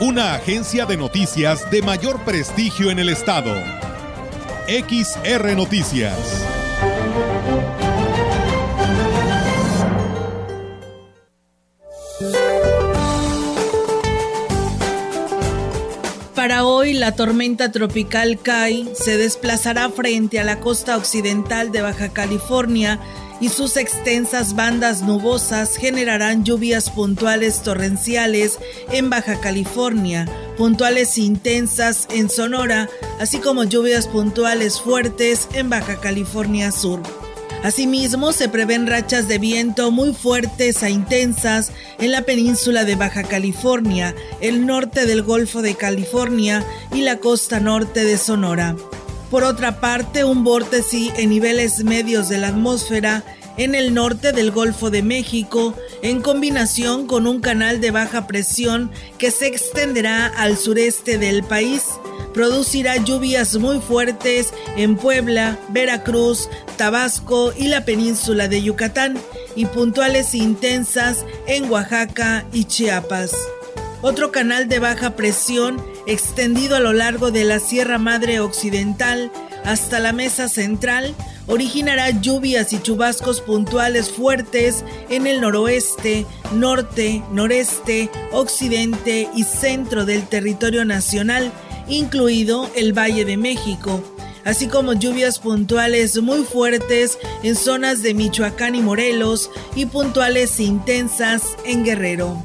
Una agencia de noticias de mayor prestigio en el estado. XR Noticias. Para hoy, la tormenta tropical Kai se desplazará frente a la costa occidental de Baja California y sus extensas bandas nubosas generarán lluvias puntuales torrenciales en Baja California, puntuales intensas en Sonora, así como lluvias puntuales fuertes en Baja California Sur. Asimismo, se prevén rachas de viento muy fuertes a intensas en la península de Baja California, el norte del Golfo de California y la costa norte de Sonora. Por otra parte, un vórtice en niveles medios de la atmósfera en el norte del Golfo de México, en combinación con un canal de baja presión que se extenderá al sureste del país, producirá lluvias muy fuertes en Puebla, Veracruz, Tabasco y la península de Yucatán y puntuales intensas en Oaxaca y Chiapas. Otro canal de baja presión extendido a lo largo de la Sierra Madre Occidental hasta la Mesa Central originará lluvias y chubascos puntuales fuertes en el noroeste, norte, noreste, occidente y centro del territorio nacional, incluido el Valle de México, así como lluvias puntuales muy fuertes en zonas de Michoacán y Morelos y puntuales intensas en Guerrero.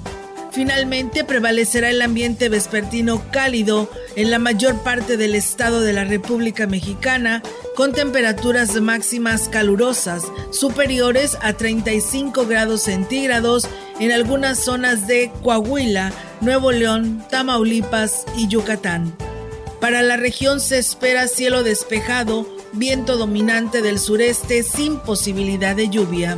Finalmente prevalecerá el ambiente vespertino cálido en la mayor parte del estado de la República Mexicana, con temperaturas máximas calurosas superiores a 35 grados centígrados en algunas zonas de Coahuila, Nuevo León, Tamaulipas y Yucatán. Para la región se espera cielo despejado, viento dominante del sureste sin posibilidad de lluvia.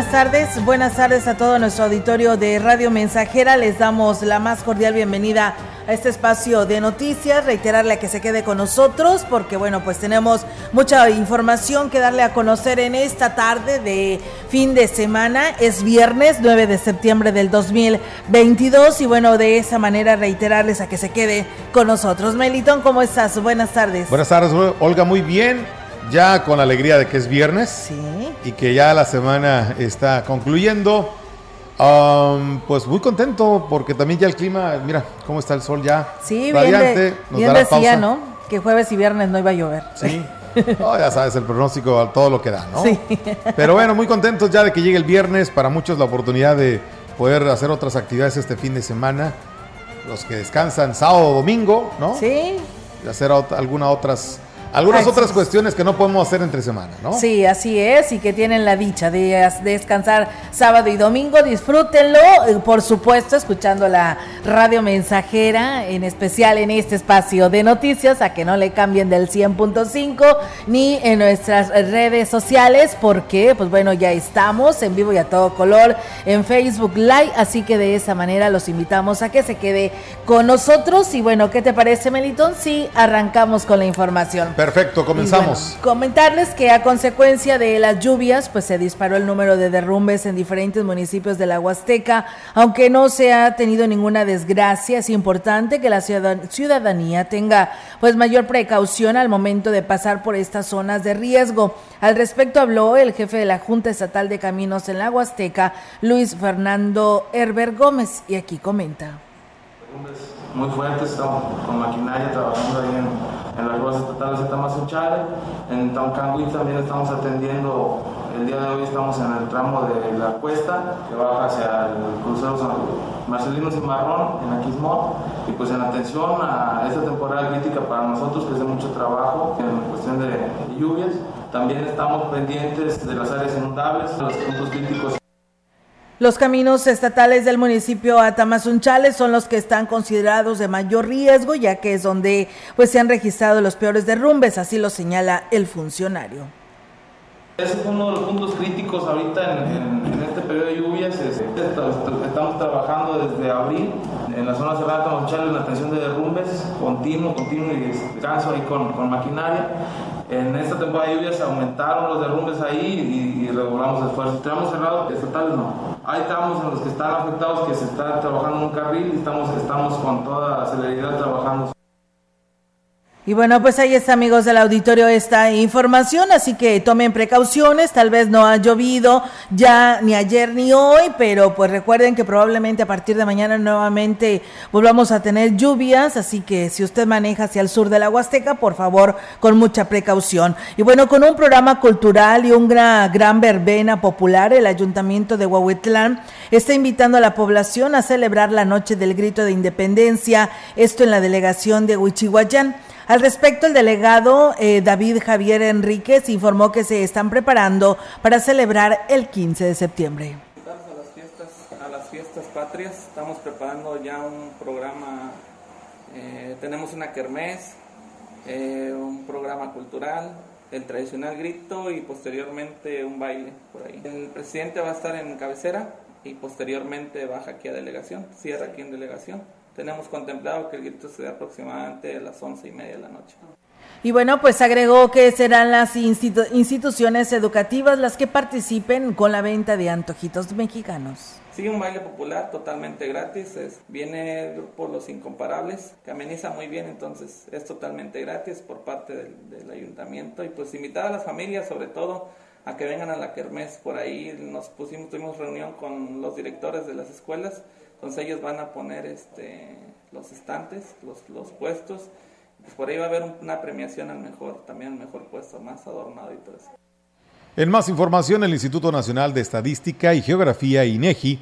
Buenas tardes. Buenas tardes a todo nuestro auditorio de Radio Mensajera. Les damos la más cordial bienvenida a este espacio de noticias. Reiterarle a que se quede con nosotros porque, bueno, pues tenemos mucha información que darle a conocer en esta tarde de fin de semana. Es viernes 9 de septiembre del 2022 y, bueno, de esa manera reiterarles a que se quede con nosotros. Melitón, ¿cómo estás? Buenas tardes. Buenas tardes, Olga. Muy bien ya con la alegría de que es viernes y que ya la semana está concluyendo. pues muy contento porque también ya el clima, mira cómo está el sol ya. Sí, radiante. Bien, decía, ¿no? Que jueves y viernes no iba a llover. Sí. ya sabes, el pronóstico, todo lo que da, ¿no? Sí. Pero bueno, muy contentos ya de que llegue el viernes. Para muchos la oportunidad de poder hacer otras actividades este fin de semana. Los que descansan sábado o domingo, ¿no? Sí. Y hacer algunas otras algunas otras cuestiones que no podemos hacer entre semana, ¿no? Sí, así es, y que tienen la dicha de descansar sábado y domingo, disfrútenlo, eh, por supuesto, escuchando la radio mensajera, en especial en este espacio de noticias, a que no le cambien del 100.5, ni en nuestras redes sociales, porque, pues bueno, ya estamos en vivo y a todo color en Facebook Live, así que de esa manera los invitamos a que se quede con nosotros, y bueno, ¿qué te parece, Melitón? Sí, arrancamos con la información. Perfecto, comenzamos. comentarles que a consecuencia de las lluvias, pues se disparó el número de derrumbes en diferentes municipios de la Huasteca, aunque no se ha tenido ninguna desgracia, es importante que la ciudadanía tenga pues mayor precaución al momento de pasar por estas zonas de riesgo. Al respecto habló el jefe de la Junta Estatal de Caminos en la Huasteca, Luis Fernando Herber Gómez, y aquí comenta. Muy fuertes, estamos con maquinaria trabajando ahí en en las ruedas estatales de Tamazunchale. En Taucangui también estamos atendiendo, el día de hoy estamos en el tramo de la cuesta que baja hacia el crucero San Marcelino Cimarrón en Aquismón y pues en atención a esta temporada crítica para nosotros que es de mucho trabajo en cuestión de lluvias. También estamos pendientes de las áreas inundables, los puntos críticos los caminos estatales del municipio Atamazunchales son los que están considerados de mayor riesgo, ya que es donde pues, se han registrado los peores derrumbes, así lo señala el funcionario. Ese es uno de los puntos críticos ahorita en, este periodo de lluvias. estamos trabajando desde abril en la zona cerrada de Atamazunchales en la atención de derrumbes continuo, continuo y descanso ahí con, con maquinaria. En esta temporada de lluvias aumentaron los derrumbes ahí y, y regulamos esfuerzos. Tenemos cerrado estatales, no. Hay tramos en los que están afectados que se está trabajando en un carril y estamos, estamos con toda celeridad trabajando. Y bueno, pues ahí está, amigos del auditorio, esta información, así que tomen precauciones, tal vez no ha llovido ya ni ayer ni hoy, pero pues recuerden que probablemente a partir de mañana nuevamente volvamos a tener lluvias, así que si usted maneja hacia el sur de la Huasteca, por favor, con mucha precaución. Y bueno, con un programa cultural y una gran verbena popular, el Ayuntamiento de Huahuetlán está invitando a la población a celebrar la Noche del Grito de Independencia, esto en la delegación de Huichihuayán. Al respecto, el delegado eh, David Javier Enríquez informó que se están preparando para celebrar el 15 de septiembre. A las fiestas, a las fiestas patrias, estamos preparando ya un programa, eh, tenemos una kermés, eh, un programa cultural, el tradicional grito y posteriormente un baile por ahí. El presidente va a estar en cabecera y posteriormente baja aquí a delegación, cierra aquí en delegación tenemos contemplado que el grito se dé aproximadamente a las once y media de la noche. Y bueno, pues agregó que serán las instituciones educativas las que participen con la venta de antojitos mexicanos. Sí, un baile popular totalmente gratis, es, viene por los incomparables, que ameniza muy bien, entonces es totalmente gratis por parte del, del ayuntamiento y pues invitar a las familias sobre todo a que vengan a la kermés por ahí, nos pusimos, tuvimos reunión con los directores de las escuelas entonces ellos van a poner este, los estantes, los, puestos. Pues por ahí va a haber una premiación al mejor, también al mejor puesto, más adornado y todo eso. En más información, el Instituto Nacional de Estadística y Geografía, INEGI,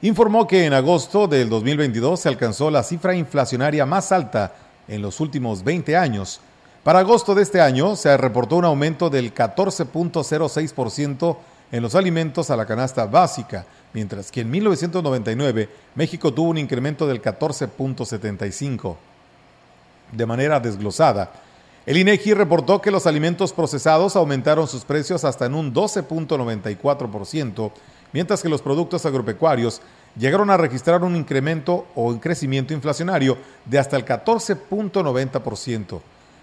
informó que en agosto del 2022 se alcanzó la cifra inflacionaria más alta en los últimos 20 años. Para agosto de este año se reportó un aumento del 14.06% en los alimentos a la canasta básica, mientras que en 1999 México tuvo un incremento del 14.75. De manera desglosada, el INEGI reportó que los alimentos procesados aumentaron sus precios hasta en un 12.94%, mientras que los productos agropecuarios llegaron a registrar un incremento o un crecimiento inflacionario de hasta el 14.90%.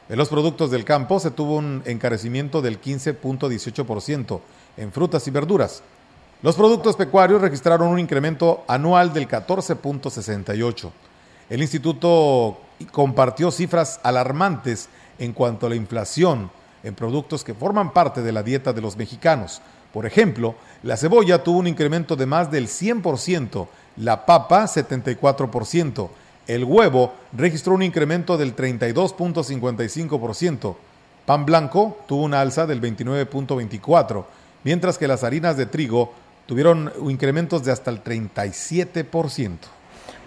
En los productos del campo se tuvo un encarecimiento del 15.18% en frutas y verduras, los productos pecuarios registraron un incremento anual del 14.68. El instituto compartió cifras alarmantes en cuanto a la inflación en productos que forman parte de la dieta de los mexicanos. Por ejemplo, la cebolla tuvo un incremento de más del 100%, la papa 74%, el huevo registró un incremento del 32.55%, pan blanco tuvo una alza del 29.24%, mientras que las harinas de trigo tuvieron incrementos de hasta el 37%.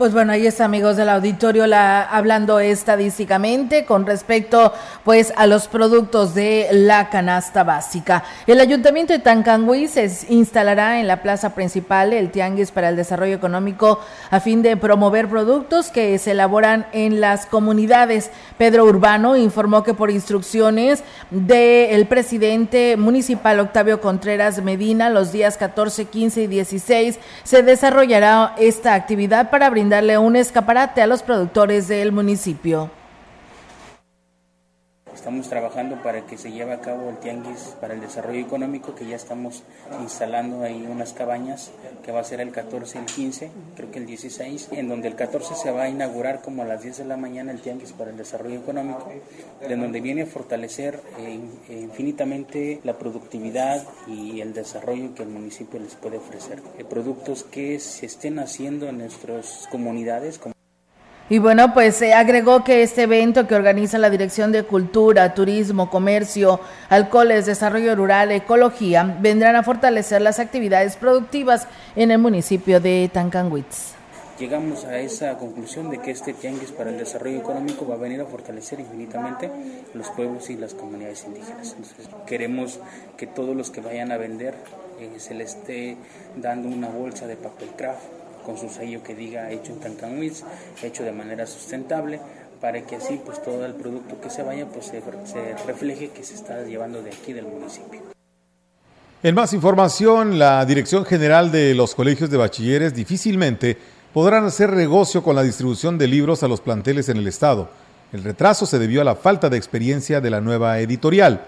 Pues bueno, ahí está, amigos del auditorio, la, hablando estadísticamente con respecto pues a los productos de la canasta básica. El Ayuntamiento de Tancangüí se instalará en la plaza principal el Tianguis para el Desarrollo Económico a fin de promover productos que se elaboran en las comunidades. Pedro Urbano informó que por instrucciones del presidente municipal Octavio Contreras Medina, los días 14, 15 y 16 se desarrollará esta actividad para brindar darle un escaparate a los productores del municipio. Estamos trabajando para que se lleve a cabo el tianguis para el desarrollo económico, que ya estamos instalando ahí unas cabañas, que va a ser el 14 y el 15, creo que el 16, en donde el 14 se va a inaugurar como a las 10 de la mañana el tianguis para el desarrollo económico, de donde viene a fortalecer eh, infinitamente la productividad y el desarrollo que el municipio les puede ofrecer. De productos que se estén haciendo en nuestras comunidades. Y bueno, pues se agregó que este evento que organiza la Dirección de Cultura, Turismo, Comercio, Alcoholes, Desarrollo Rural, Ecología, vendrán a fortalecer las actividades productivas en el municipio de Tancanwitz. Llegamos a esa conclusión de que este tianguis para el desarrollo económico va a venir a fortalecer infinitamente los pueblos y las comunidades indígenas. Entonces, queremos que todos los que vayan a vender eh, se les esté dando una bolsa de papel craft con su sello que diga hecho en Tancanwitz, hecho de manera sustentable, para que así pues todo el producto que se vaya pues se, se refleje que se está llevando de aquí del municipio. En más información, la Dirección General de los Colegios de Bachilleres difícilmente podrán hacer negocio con la distribución de libros a los planteles en el Estado. El retraso se debió a la falta de experiencia de la nueva editorial.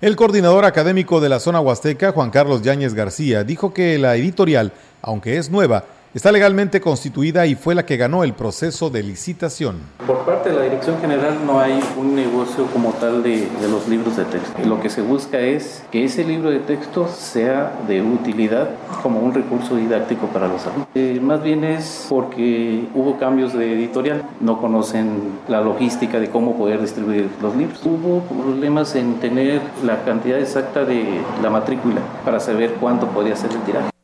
El coordinador académico de la zona huasteca, Juan Carlos Yáñez García, dijo que la editorial, aunque es nueva, está legalmente constituida y fue la que ganó el proceso de licitación. Por parte de la Dirección General no hay un negocio como tal de, los libros de texto. Lo que se busca es que ese libro de texto sea de utilidad como un recurso didáctico para los alumnos. Eh, más bien es porque hubo cambios de editorial, no conocen la logística de cómo poder distribuir los libros. Hubo problemas en tener la cantidad exacta de la matrícula para saber cuánto podía ser el tiraje.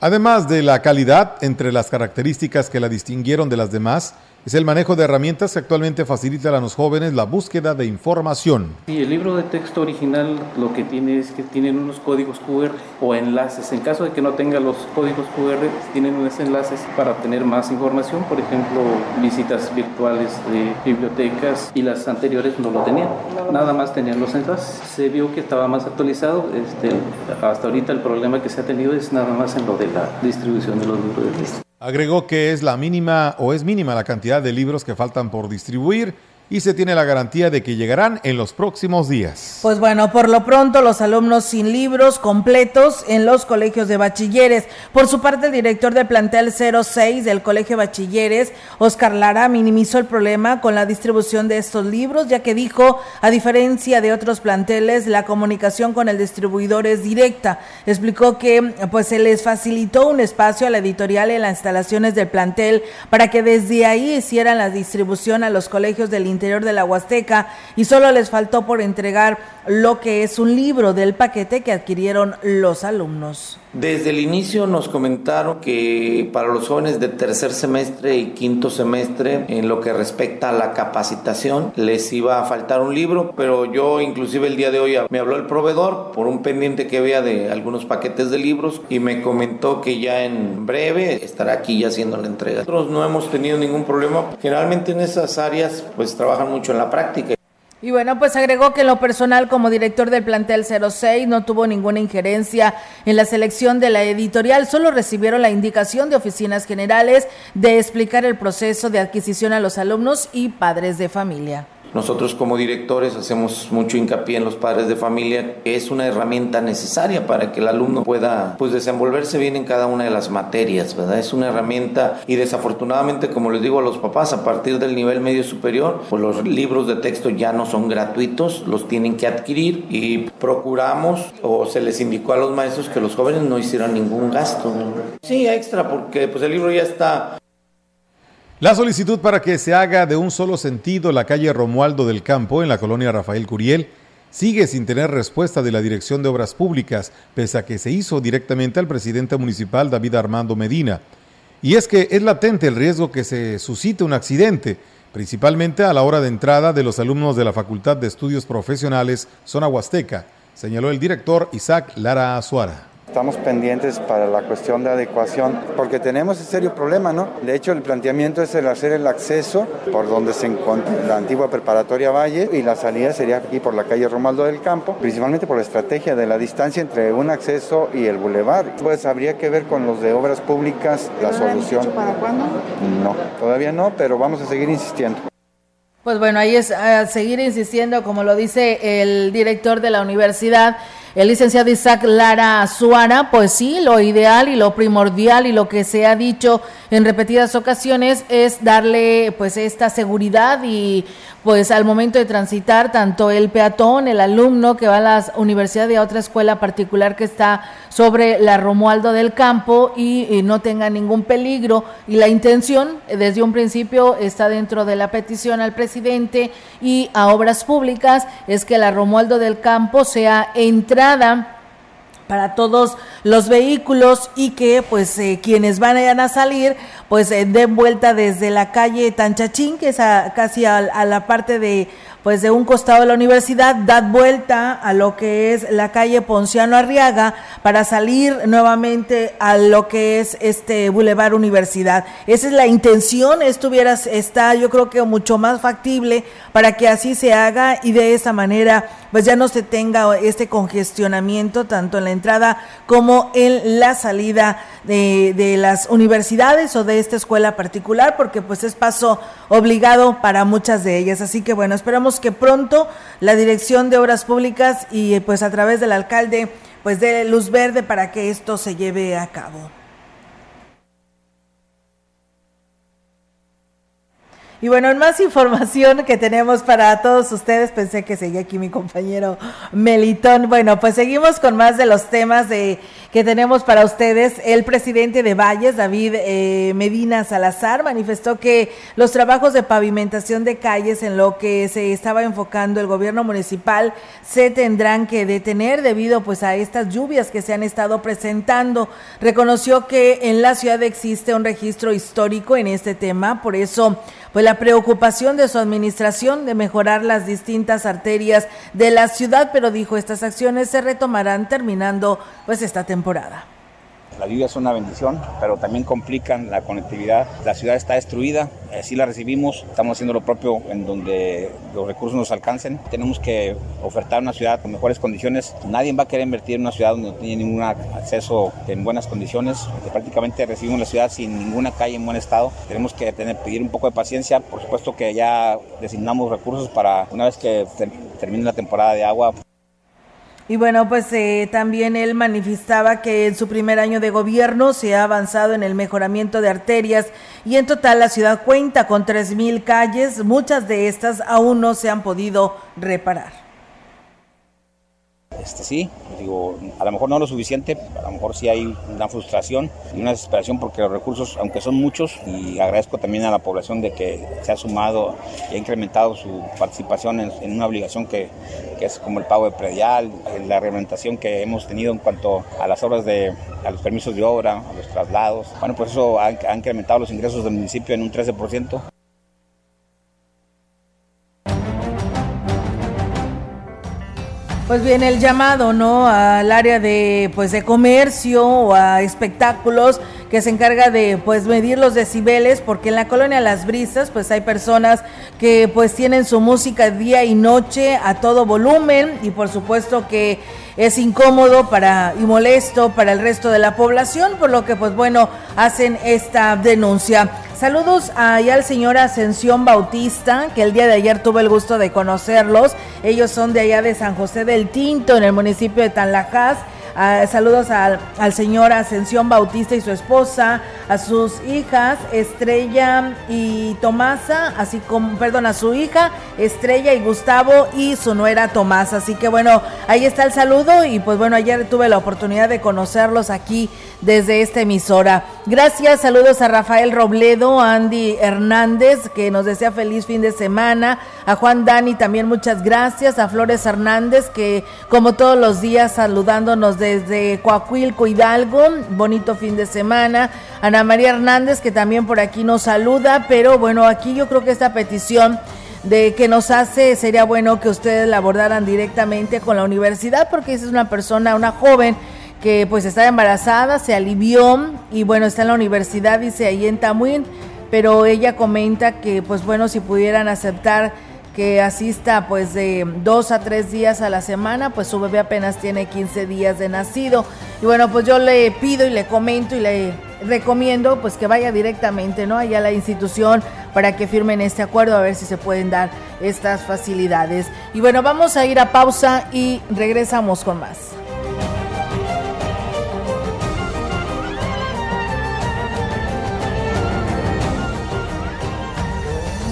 Además de la calidad, entre las características que la distinguieron de las demás, es el manejo de herramientas que actualmente facilitan a los jóvenes la búsqueda de información. Sí, el libro de texto original lo que tiene es que tienen unos códigos QR o enlaces. En caso de que no tenga los códigos QR, tienen unos enlaces para tener más información, por ejemplo, visitas virtuales de bibliotecas y las anteriores no lo tenían. Nada más tenían los enlaces. Se vio que estaba más actualizado. Este, hasta ahorita el problema que se ha tenido es nada más en lo de la distribución de los libros de texto. Agregó que es la mínima o es mínima la cantidad de libros que faltan por distribuir y se tiene la garantía de que llegarán en los próximos días. Pues bueno, por lo pronto los alumnos sin libros completos en los colegios de bachilleres. Por su parte, el director del plantel 06 del Colegio de Bachilleres, Oscar Lara, minimizó el problema con la distribución de estos libros, ya que dijo, a diferencia de otros planteles, la comunicación con el distribuidor es directa. Explicó que pues se les facilitó un espacio a la editorial en las instalaciones del plantel para que desde ahí hicieran la distribución a los colegios del interior de la Huasteca y solo les faltó por entregar lo que es un libro del paquete que adquirieron los alumnos. Desde el inicio nos comentaron que para los jóvenes de tercer semestre y quinto semestre, en lo que respecta a la capacitación, les iba a faltar un libro, pero yo inclusive el día de hoy me habló el proveedor por un pendiente que había de algunos paquetes de libros y me comentó que ya en breve estará aquí ya haciendo la entrega. Nosotros no hemos tenido ningún problema. Generalmente en esas áreas pues Y bueno, pues agregó que en lo personal como director del plantel 06 no tuvo ninguna injerencia en la selección de la editorial, solo recibieron la indicación de oficinas generales de explicar el proceso de adquisición a los alumnos y padres de familia. Nosotros como directores hacemos mucho hincapié en los padres de familia, es una herramienta necesaria para que el alumno pueda pues desenvolverse bien en cada una de las materias, ¿verdad? Es una herramienta y desafortunadamente, como les digo a los papás, a partir del nivel medio superior, pues los libros de texto ya no son gratuitos, los tienen que adquirir y procuramos o se les indicó a los maestros que los jóvenes no hicieran ningún gasto. Sí, extra, porque pues el libro ya está la solicitud para que se haga de un solo sentido la calle Romualdo del Campo en la colonia Rafael Curiel sigue sin tener respuesta de la Dirección de Obras Públicas, pese a que se hizo directamente al presidente municipal David Armando Medina. Y es que es latente el riesgo que se suscite un accidente, principalmente a la hora de entrada de los alumnos de la Facultad de Estudios Profesionales Zona Huasteca, señaló el director Isaac Lara Azuara. Estamos pendientes para la cuestión de adecuación porque tenemos ese serio problema, ¿no? De hecho, el planteamiento es el hacer el acceso por donde se encuentra la antigua preparatoria Valle y la salida sería aquí por la calle Romaldo del Campo, principalmente por la estrategia de la distancia entre un acceso y el bulevar. Pues habría que ver con los de obras públicas la solución. para cuándo? No, todavía no, pero vamos a seguir insistiendo. Pues bueno, ahí es a seguir insistiendo, como lo dice el director de la universidad, el licenciado Isaac Lara Suara, pues sí, lo ideal y lo primordial y lo que se ha dicho en repetidas ocasiones es darle pues esta seguridad y pues al momento de transitar tanto el peatón, el alumno que va a la universidad y a otra escuela particular que está sobre la Romualdo del Campo y, no tenga ningún peligro. Y la intención desde un principio está dentro de la petición al presidente y a obras públicas es que la Romualdo del Campo sea entrada para todos los vehículos y que pues eh, quienes van a salir pues eh, den vuelta desde la calle Tanchachín que es casi a la parte de pues de un costado de la universidad, da vuelta a lo que es la calle Ponciano Arriaga para salir nuevamente a lo que es este Boulevard Universidad. Esa es la intención, esto está yo creo que mucho más factible para que así se haga y de esa manera pues ya no se tenga este congestionamiento tanto en la entrada como en la salida de, de las universidades o de esta escuela particular porque pues es paso obligado para muchas de ellas. Así que bueno, esperamos que pronto la Dirección de Obras Públicas y pues a través del alcalde pues dé luz verde para que esto se lleve a cabo. Y bueno, en más información que tenemos para todos ustedes, pensé que seguía aquí mi compañero Melitón. Bueno, pues seguimos con más de los temas de, que tenemos para ustedes. El presidente de Valles, David eh, Medina Salazar, manifestó que los trabajos de pavimentación de calles en lo que se estaba enfocando el gobierno municipal se tendrán que detener debido pues a estas lluvias que se han estado presentando. Reconoció que en la ciudad existe un registro histórico en este tema, por eso pues la preocupación de su administración de mejorar las distintas arterias de la ciudad, pero dijo estas acciones se retomarán terminando pues esta temporada. La lluvia es una bendición, pero también complican la conectividad. La ciudad está destruida, así la recibimos, estamos haciendo lo propio en donde los recursos nos alcancen. Tenemos que ofertar una ciudad con mejores condiciones. Nadie va a querer invertir en una ciudad donde no tiene ningún acceso en buenas condiciones. Prácticamente recibimos la ciudad sin ninguna calle en buen estado. Tenemos que tener, pedir un poco de paciencia. Por supuesto que ya designamos recursos para una vez que termine la temporada de agua. Y bueno, pues eh, también él manifestaba que en su primer año de gobierno se ha avanzado en el mejoramiento de arterias y en total la ciudad cuenta con 3.000 calles, muchas de estas aún no se han podido reparar. Este, sí, digo, a lo mejor no lo suficiente, a lo mejor sí hay una frustración y una desesperación porque los recursos, aunque son muchos, y agradezco también a la población de que se ha sumado y ha incrementado su participación en, una obligación que, es como el pago de predial, la reglamentación que hemos tenido en cuanto a las obras de, a los permisos de obra, a los traslados. Bueno, pues eso ha, ha incrementado los ingresos del municipio en un 13%. Pues bien, el llamado, ¿no? Al área de, pues, de comercio o a espectáculos que se encarga de, pues, medir los decibeles, porque en la colonia Las Brisas, pues, hay personas que, pues, tienen su música día y noche a todo volumen y, por supuesto, que es incómodo para y molesto para el resto de la población, por lo que, pues, bueno, hacen esta denuncia. Saludos allá al señor Ascensión Bautista, que el día de ayer tuve el gusto de conocerlos. Ellos son de allá de San José del Tinto, en el municipio de Tanlajas. Ah, saludos al, al, señor Ascensión Bautista y su esposa, a sus hijas Estrella y Tomasa, así como, perdón, a su hija Estrella y Gustavo y su nuera Tomasa. Así que bueno, ahí está el saludo y pues bueno, ayer tuve la oportunidad de conocerlos aquí desde esta emisora. Gracias, saludos a Rafael Robledo, a Andy Hernández, que nos desea feliz fin de semana, a Juan Dani también muchas gracias, a Flores Hernández, que como todos los días saludándonos desde Coahuilco, Hidalgo, bonito fin de semana, Ana María Hernández, que también por aquí nos saluda, pero bueno, aquí yo creo que esta petición de que nos hace, sería bueno que ustedes la abordaran directamente con la universidad, porque es una persona, una joven, que pues estaba embarazada, se alivió y bueno, está en la universidad, dice ahí en Tamuín, pero ella comenta que pues bueno, si pudieran aceptar que asista pues de dos a tres días a la semana, pues su bebé apenas tiene 15 días de nacido. Y bueno, pues yo le pido y le comento y le recomiendo pues que vaya directamente, ¿no? Allá a la institución para que firmen este acuerdo, a ver si se pueden dar estas facilidades. Y bueno, vamos a ir a pausa y regresamos con más.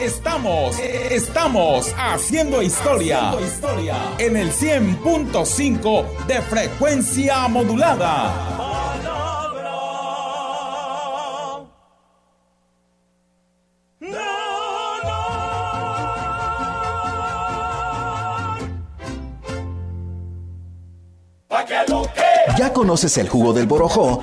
Estamos, estamos haciendo historia, en el 100.5 de frecuencia modulada. ¿Ya conoces el jugo del borojó?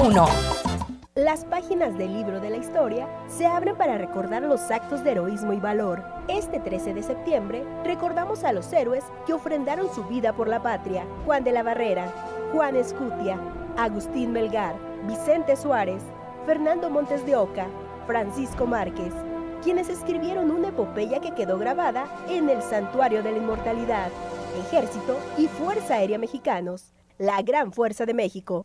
202 B001 las páginas del libro de la historia se abren para recordar los actos de heroísmo y valor. Este 13 de septiembre recordamos a los héroes que ofrendaron su vida por la patria. Juan de la Barrera, Juan Escutia, Agustín Melgar, Vicente Suárez, Fernando Montes de Oca, Francisco Márquez, quienes escribieron una epopeya que quedó grabada en el Santuario de la Inmortalidad. Ejército y Fuerza Aérea Mexicanos, la gran fuerza de México.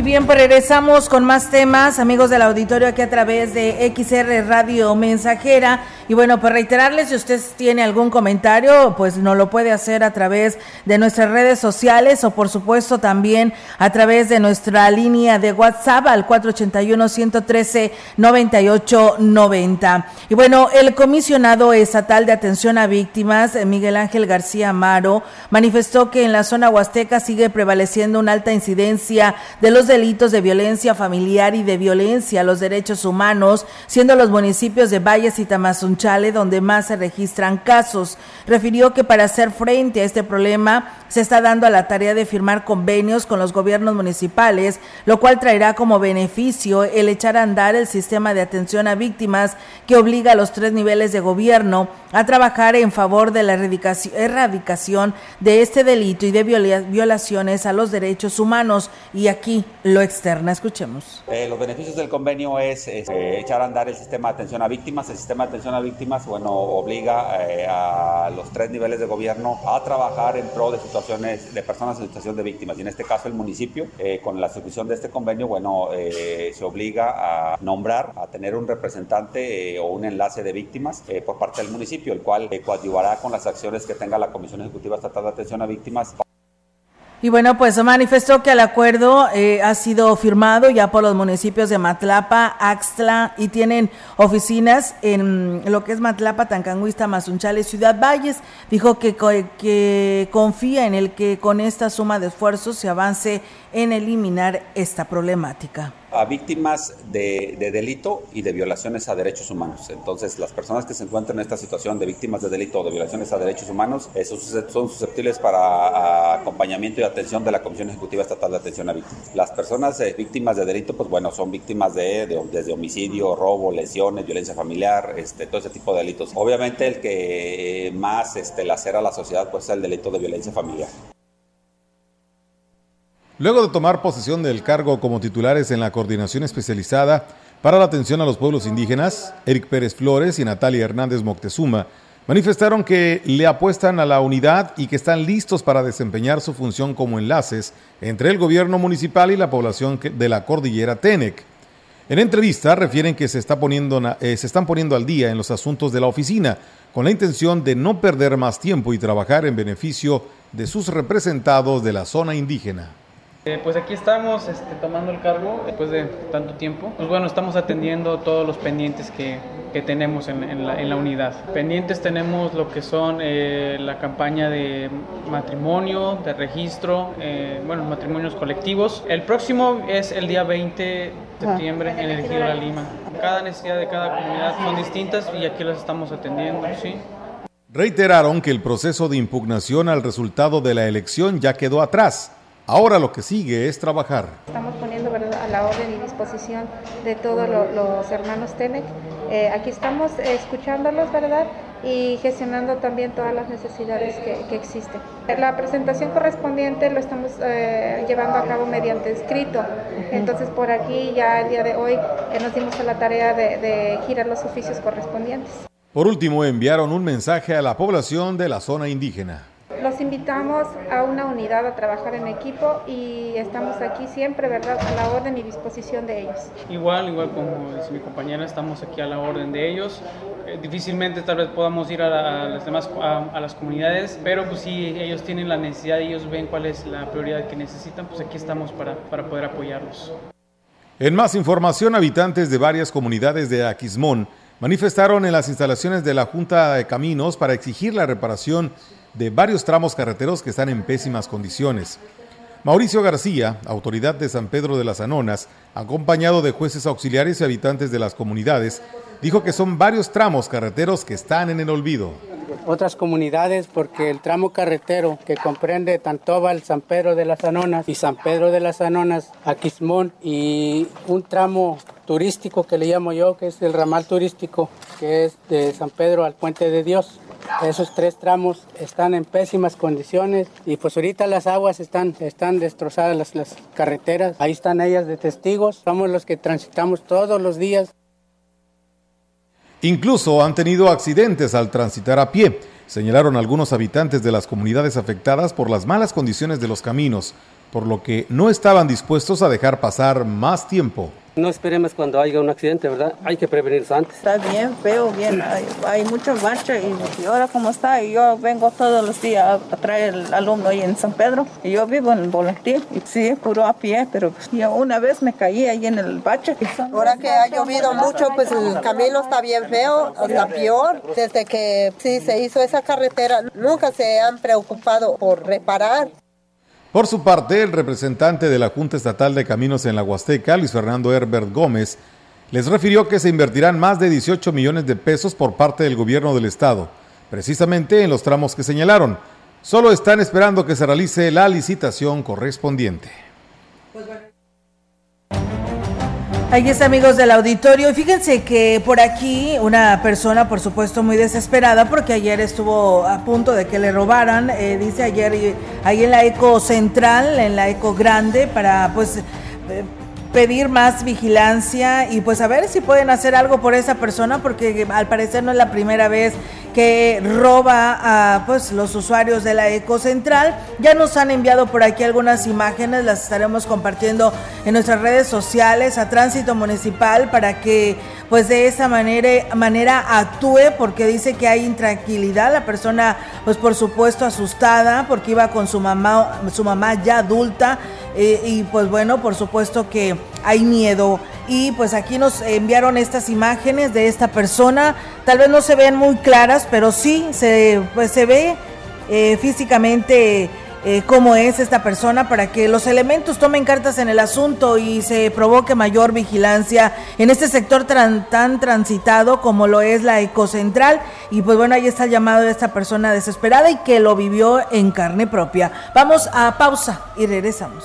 Y bien, pues regresamos con más temas, amigos del auditorio, aquí a través de XR Radio Mensajera. Y bueno, pues reiterarles, si usted tiene algún comentario, pues no lo puede hacer a través de nuestras redes sociales o por supuesto también a través de nuestra línea de WhatsApp al 481-113-9890. Y bueno, el comisionado estatal de atención a víctimas, Miguel Ángel García Amaro, manifestó que en la zona huasteca sigue prevaleciendo una alta incidencia de los delitos de violencia familiar y de violencia a los derechos humanos, siendo los municipios de Valles y Donde más se registran casos. Refirió que para hacer frente a este problema se está dando a la tarea de firmar convenios con los gobiernos municipales, lo cual traerá como beneficio el echar a andar el sistema de atención a víctimas que obliga a los tres niveles de gobierno a trabajar en favor de la erradicación de este delito y de violaciones a los derechos humanos. Y aquí lo externa, escuchemos. Eh, los beneficios del convenio es, eh, echar a andar el sistema de atención a víctimas. El sistema de atención a víctimas, bueno, obliga eh, a los tres niveles de gobierno a trabajar en pro de situaciones de personas en situación de víctimas. Y en este caso el municipio, con la suscripción de este convenio, bueno, se obliga a nombrar, a tener un representante o un enlace de víctimas por parte del municipio el cual eh, coadyuvará con las acciones que tenga la Comisión Ejecutiva Estatal de Atención a Víctimas. Y bueno, pues manifestó que el acuerdo eh, ha sido firmado ya por los municipios de Matlapa, Axtla y tienen oficinas en lo que es Matlapa, Tancanguista, Mazunchale, Ciudad Valles. Dijo que, que confía en el que con esta suma de esfuerzos se avance en eliminar esta problemática a víctimas de, delito y de violaciones a derechos humanos. Entonces, las personas que se encuentran en esta situación de víctimas de delito o de violaciones a derechos humanos son susceptibles para acompañamiento y atención de la Comisión Ejecutiva Estatal de Atención a Víctimas. Las personas eh, víctimas de delito, pues bueno, son víctimas de, desde homicidio, robo, lesiones, violencia familiar, este, todo ese tipo de delitos. Obviamente, el que más este, lacera a la sociedad, pues es el delito de violencia familiar. Luego de tomar posesión del cargo como titulares en la coordinación especializada, para la atención a los pueblos indígenas, Eric Pérez Flores y Natalia Hernández Moctezuma, manifestaron que le apuestan a la unidad y que están listos para desempeñar su función como enlaces entre el gobierno municipal y la población de la cordillera Tenec. En entrevista refieren que se, eh, se están poniendo al día en los asuntos de la oficina con la intención de no perder más tiempo y trabajar en beneficio de sus representados de la zona indígena. Eh, pues aquí estamos este, tomando el cargo después de tanto tiempo. Pues bueno, estamos atendiendo todos los pendientes que, que tenemos en, en, la, en, la, unidad. Pendientes tenemos lo que son eh, la campaña de matrimonio, de registro, eh, bueno, matrimonios colectivos. El próximo es el día 20 de septiembre en el Ejido La Lima. Cada necesidad de cada comunidad son distintas y aquí las estamos atendiendo, ¿sí? Reiteraron que el proceso de impugnación al resultado de la elección ya quedó atrás Ahora lo que sigue es trabajar. Estamos poniendo ¿verdad? a la orden y disposición de todos lo, los hermanos Tenec. Eh, aquí estamos escuchándolos, ¿verdad? Y gestionando también todas las necesidades que, que existen. La presentación correspondiente lo estamos eh, llevando a cabo mediante escrito. Entonces, por aquí ya el día de hoy eh, nos dimos a la tarea de, de girar los oficios correspondientes. Por último, enviaron un mensaje a la población de la zona indígena los invitamos a una unidad a trabajar en equipo y estamos aquí siempre, ¿verdad?, a la orden y disposición de ellos. Igual, igual como dice mi compañera, estamos aquí a la orden de ellos. Eh, difícilmente tal vez podamos ir a, la, a las demás, a, a, las comunidades, pero pues si ellos tienen la necesidad y ellos ven cuál es la prioridad que necesitan, pues aquí estamos para, para poder apoyarlos. En más información, habitantes de varias comunidades de Aquismón manifestaron en las instalaciones de la Junta de Caminos para exigir la reparación de varios tramos carreteros que están en pésimas condiciones. Mauricio García, autoridad de San Pedro de las Anonas, acompañado de jueces auxiliares y habitantes de las comunidades, dijo que son varios tramos carreteros que están en el olvido. Otras comunidades, porque el tramo carretero que comprende Tantóbal, San Pedro de las Anonas y San Pedro de las Anonas, Aquismón y un tramo turístico que le llamo yo, que es el ramal turístico, que es de San Pedro al Puente de Dios. Esos tres tramos están en pésimas condiciones y pues ahorita las aguas están, están destrozadas, las, las carreteras, ahí están ellas de testigos, somos los que transitamos todos los días. Incluso han tenido accidentes al transitar a pie, señalaron algunos habitantes de las comunidades afectadas por las malas condiciones de los caminos, por lo que no estaban dispuestos a dejar pasar más tiempo. No esperemos cuando haya un accidente, ¿verdad? Hay que prevenirse antes. Está bien feo, bien. Hay, hay mucha marcha y, y, ahora como está, y yo vengo todos los días a, traer el alumno ahí en San Pedro. Y yo vivo en el Volantín. Y sí, puro a pie, pero yo una vez me caí ahí en el bache. Ahora que ha llovido mucho, pues el camino está bien feo, está peor. Desde que sí se hizo esa carretera, nunca se han preocupado por reparar. Por su parte, el representante de la Junta Estatal de Caminos en la Huasteca, Luis Fernando Herbert Gómez, les refirió que se invertirán más de 18 millones de pesos por parte del gobierno del estado, precisamente en los tramos que señalaron. Solo están esperando que se realice la licitación correspondiente. Ahí está, amigos del auditorio. Y fíjense que por aquí una persona, por supuesto, muy desesperada, porque ayer estuvo a punto de que le robaran, eh, dice ayer, ahí en la eco central, en la eco grande, para pues eh, pedir más vigilancia y pues a ver si pueden hacer algo por esa persona, porque al parecer no es la primera vez que roba a pues los usuarios de la Eco Central. Ya nos han enviado por aquí algunas imágenes, las estaremos compartiendo en nuestras redes sociales a Tránsito Municipal para que pues de esa manera, manera actúe porque dice que hay intranquilidad, la persona pues por supuesto asustada porque iba con su mamá, su mamá ya adulta eh, y pues bueno, por supuesto que hay miedo y pues aquí nos enviaron estas imágenes de esta persona. Tal vez no se ven muy claras, pero sí se, pues, se ve eh, físicamente eh, cómo es esta persona para que los elementos tomen cartas en el asunto y se provoque mayor vigilancia en este sector tan, tan transitado como lo es la ecocentral. Y pues bueno, ahí está el llamado de esta persona desesperada y que lo vivió en carne propia. Vamos a pausa y regresamos.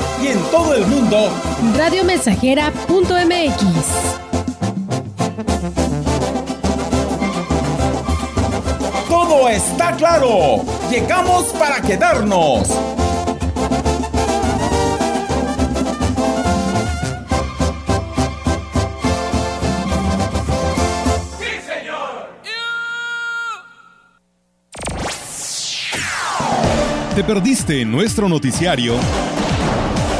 Y en todo el mundo, radiomensajera.mx. Todo está claro. Llegamos para quedarnos. ¿Te perdiste nuestro noticiario?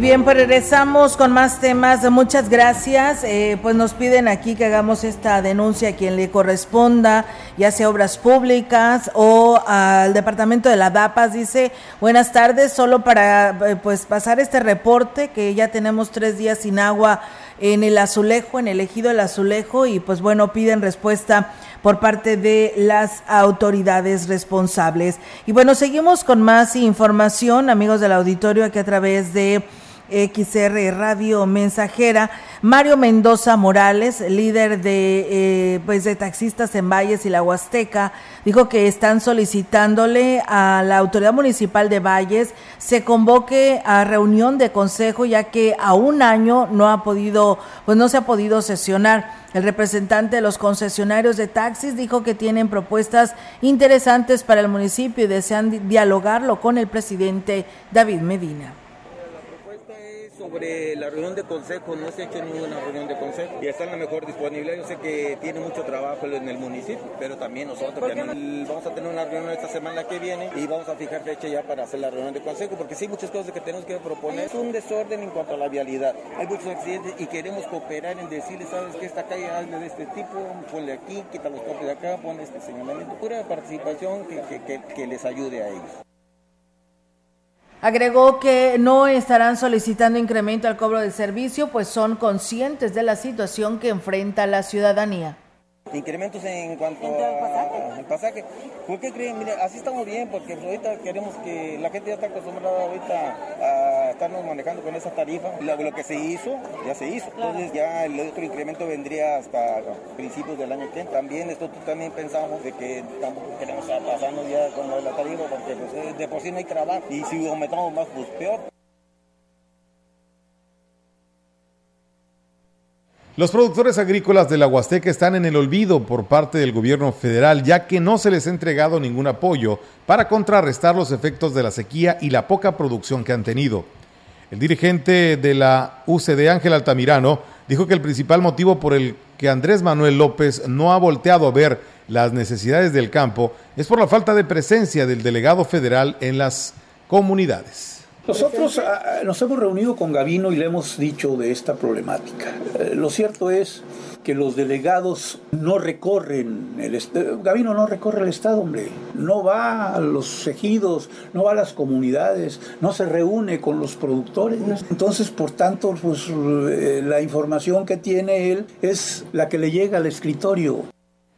Bien, pues regresamos con más temas. Muchas gracias. Eh, pues nos piden aquí que hagamos esta denuncia a quien le corresponda, ya sea obras públicas o al departamento de la DAPAS. Dice, buenas tardes, solo para eh, pues pasar este reporte que ya tenemos tres días sin agua en el azulejo, en el ejido del azulejo y pues bueno, piden respuesta por parte de las autoridades responsables. Y bueno, seguimos con más información, amigos del auditorio, aquí a través de XR Radio Mensajera. Mario Mendoza Morales, líder de, eh, pues de taxistas en Valles y la Huasteca, dijo que están solicitándole a la autoridad municipal de Valles se convoque a reunión de consejo ya que a un año no ha podido, pues no se ha podido sesionar. El representante de los concesionarios de taxis dijo que tienen propuestas interesantes para el municipio y desean dialogarlo con el presidente David Medina sobre la reunión de consejo, no se ha hecho ninguna reunión de consejo y está en la mejor disponibilidad. Yo sé que tiene mucho trabajo en el municipio, pero también nosotros vamos a tener una reunión esta semana que viene y vamos a fijar fecha ya para hacer la reunión de consejo, porque sí hay muchas cosas que tenemos que proponer. Es un desorden en cuanto a la vialidad. Hay muchos accidentes y queremos cooperar en decirles, sabes que esta calle hazle de este tipo, ponle aquí, quita los copios de acá, pon este señalamiento. Pura participación que, que, que les ayude a ellos. Agregó que no estarán solicitando incremento al cobro de servicio, pues son conscientes de la situación que enfrenta la ciudadanía. Incrementos en cuanto al pasaje. ¿Por qué creen? Mire, así estamos bien, porque ahorita queremos que la gente ya está acostumbrada ahorita a estarnos manejando con esa tarifa. Lo, lo que se hizo, ya se hizo. Entonces ya el otro incremento vendría hasta principios del año que También esto también pensamos de que tampoco queremos pasarnos ya con la tarifa, porque pues, de por sí no hay trabajo. Y si aumentamos más, pues peor. Los productores agrícolas de la Huasteca están en el olvido por parte del gobierno federal, ya que no se les ha entregado ningún apoyo para contrarrestar los efectos de la sequía y la poca producción que han tenido. El dirigente de la UCD, Ángel Altamirano, dijo que el principal motivo por el que Andrés Manuel López no ha volteado a ver las necesidades del campo es por la falta de presencia del delegado federal en las comunidades. Nosotros ah, ah, nos hemos reunido con Gavino y le hemos dicho de esta problemática. Eh, lo cierto es que los delegados no recorren el Gavino no recorre el estado, hombre. No va a los ejidos, no va a las comunidades, no se reúne con los productores. Entonces, por tanto, pues eh, la información que tiene él es la que le llega al escritorio.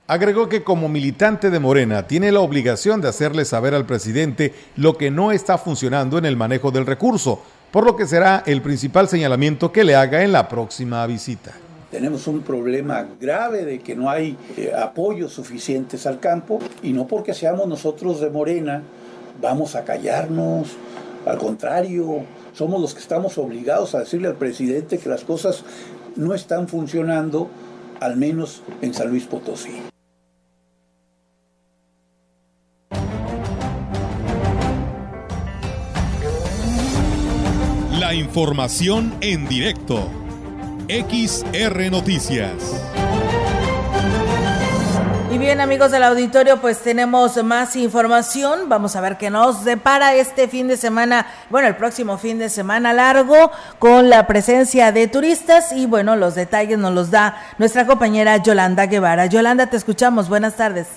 Agregó que como militante de Morena tiene la obligación de hacerle saber al presidente lo que no está funcionando en el manejo del recurso, por lo que será el principal señalamiento que le haga en la próxima visita. Tenemos un problema grave de que no hay eh, apoyos suficientes al campo y no porque seamos nosotros de Morena vamos a callarnos, al contrario, somos los que estamos obligados a decirle al presidente que las cosas no están funcionando, al menos en San Luis Potosí. La información en directo. XR Noticias. Y bien amigos del auditorio, pues tenemos más información. Vamos a ver qué nos depara este fin de semana, bueno, el próximo fin de semana largo, con la presencia de turistas y bueno, los detalles nos los da nuestra compañera Yolanda Guevara. Yolanda, te escuchamos. Buenas tardes.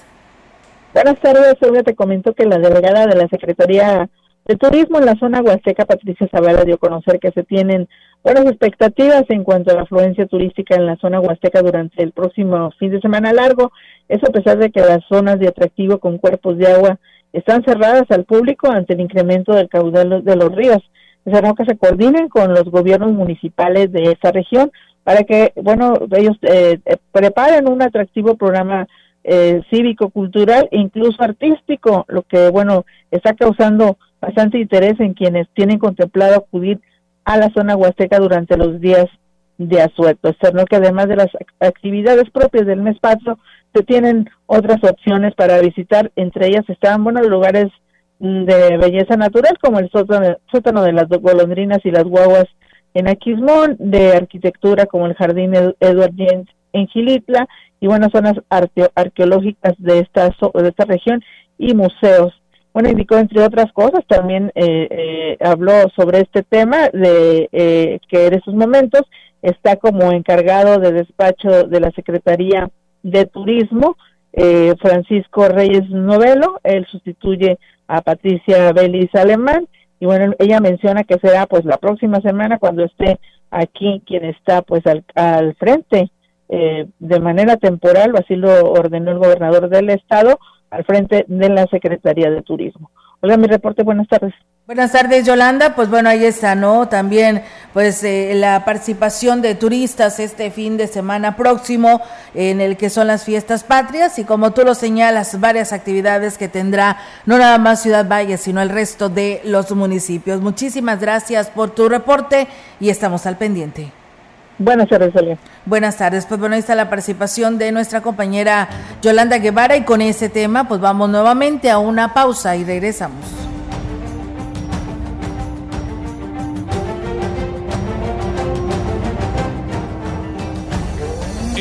Buenas tardes, Silvia. Te comento que la delegada de la Secretaría de Turismo en la zona huasteca, Patricia Zavala, dio a conocer que se tienen buenas expectativas en cuanto a la afluencia turística en la zona huasteca durante el próximo fin de semana largo. Eso a pesar de que las zonas de atractivo con cuerpos de agua están cerradas al público ante el incremento del caudal de los ríos. Es que se coordinen con los gobiernos municipales de esa región para que, bueno, ellos eh, eh, preparen un atractivo programa eh, cívico, cultural e incluso artístico, lo que, bueno, está causando bastante interés en quienes tienen contemplado acudir a la zona huasteca durante los días de asueto. Externo que además de las actividades propias del mes patrio, se tienen otras opciones para visitar, entre ellas están buenos lugares de belleza natural como el sótano, de las golondrinas y las guaguas en Aquismón, de arquitectura como el jardín Edward James en Gilitla y buenas zonas arqueológicas de esta, de esta región y museos. Bueno, indicó entre otras cosas, también eh, eh, habló sobre este tema de eh, que en estos momentos está como encargado de despacho de la Secretaría de Turismo, Francisco Reyes Novelo, él sustituye a Patricia Belis Alemán, y bueno, ella menciona que será pues la próxima semana cuando esté aquí quien está pues al, al frente de manera temporal, así lo ordenó el gobernador del estado, al frente de la Secretaría de Turismo. Hola, mi reporte, buenas tardes. Buenas tardes, Yolanda. Pues bueno, ahí está, ¿no? También, pues, eh, la participación de turistas este fin de semana próximo, en el que son las fiestas patrias, y como tú lo señalas, varias actividades que tendrá no nada más Ciudad Valle, sino el resto de los municipios. Muchísimas gracias por tu reporte y estamos al pendiente. Buenas tardes, Sonia. Buenas tardes. Pues bueno, ahí está la participación de nuestra compañera Yolanda Guevara y con ese tema pues vamos nuevamente a una pausa y regresamos.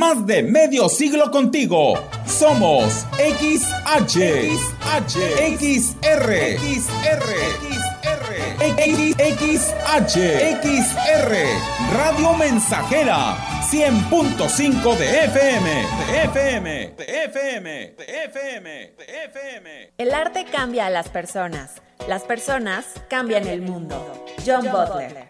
Más de medio siglo contigo. Somos XH, XH, XR, XR, XR, XH, XR, Radio Mensajera, 100.5 de FM, de FM, de FM, de FM, de FM. El arte cambia a las personas. Las personas cambian el mundo. John Butler.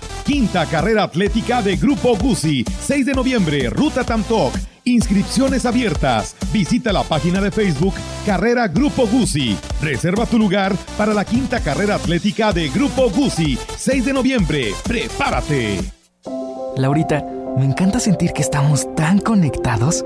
Quinta carrera atlética de Grupo Guzzi, 6 de noviembre, Ruta Tamtoc. Inscripciones abiertas. Visita la página de Facebook Carrera Grupo Guzzi. Reserva tu lugar para la quinta carrera atlética de Grupo Guzzi, 6 de noviembre. ¡Prepárate! Laurita, me encanta sentir que estamos tan conectados.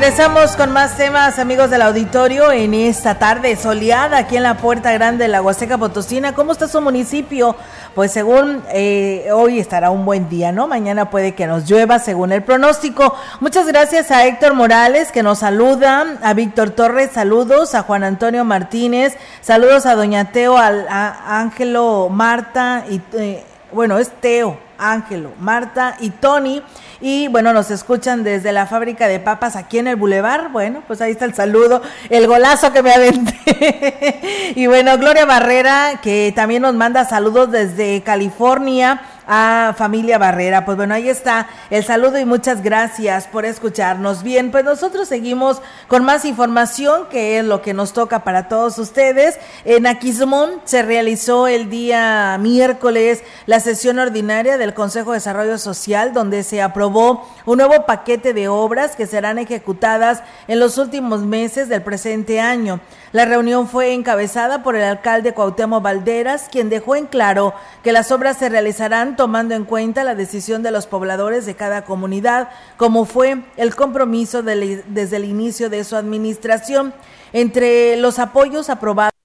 Regresamos con más temas, amigos del auditorio, en esta tarde soleada aquí en la Puerta Grande de la Huasteca Potosina. ¿Cómo está su municipio? Pues según eh, hoy estará un buen día, ¿no? Mañana puede que nos llueva según el pronóstico. Muchas gracias a Héctor Morales que nos saluda, a Víctor Torres, saludos, a Juan Antonio Martínez, saludos a Doña Teo, a, Ángelo, Marta y... Eh, bueno, es Teo, Ángelo, Marta y Tony. Y bueno, nos escuchan desde la fábrica de papas aquí en el Boulevard. Bueno, pues ahí está el saludo, el golazo que me aventé. y bueno, Gloria Barrera, que también nos manda saludos desde California a familia Barrera. Pues bueno, ahí está el saludo y muchas gracias por escucharnos. Bien, pues nosotros seguimos con más información que es lo que nos toca para todos ustedes. En Aquismón se realizó el día miércoles la sesión ordinaria del Consejo de Desarrollo Social donde se aprobó un nuevo paquete de obras que serán ejecutadas en los últimos meses del presente año. La reunión fue encabezada por el alcalde Cuauhtémoc Valderas, quien dejó en claro que las obras se realizarán tomando en cuenta la decisión de los pobladores de cada comunidad, como fue el compromiso desde el inicio de su administración. Entre los apoyos aprobados